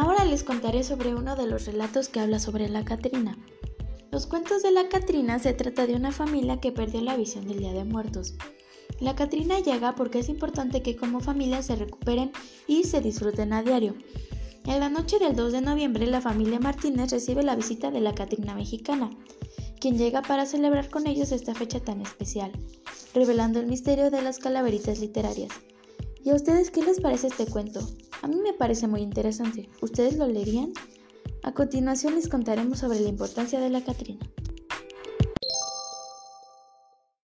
Ahora les contaré sobre uno de los relatos que habla sobre la Catrina. Los cuentos de la Catrina se trata de una familia que perdió la visión del Día de Muertos. La Catrina llega porque es importante que como familia se recuperen y se disfruten a diario. En la noche del 2 de noviembre la familia Martínez recibe la visita de la Catrina mexicana, quien llega para celebrar con ellos esta fecha tan especial, revelando el misterio de las calaveritas literarias. ¿Y a ustedes qué les parece este cuento? A mí me parece muy interesante. ¿Ustedes lo leerían? A continuación les contaremos sobre la importancia de la Catrina.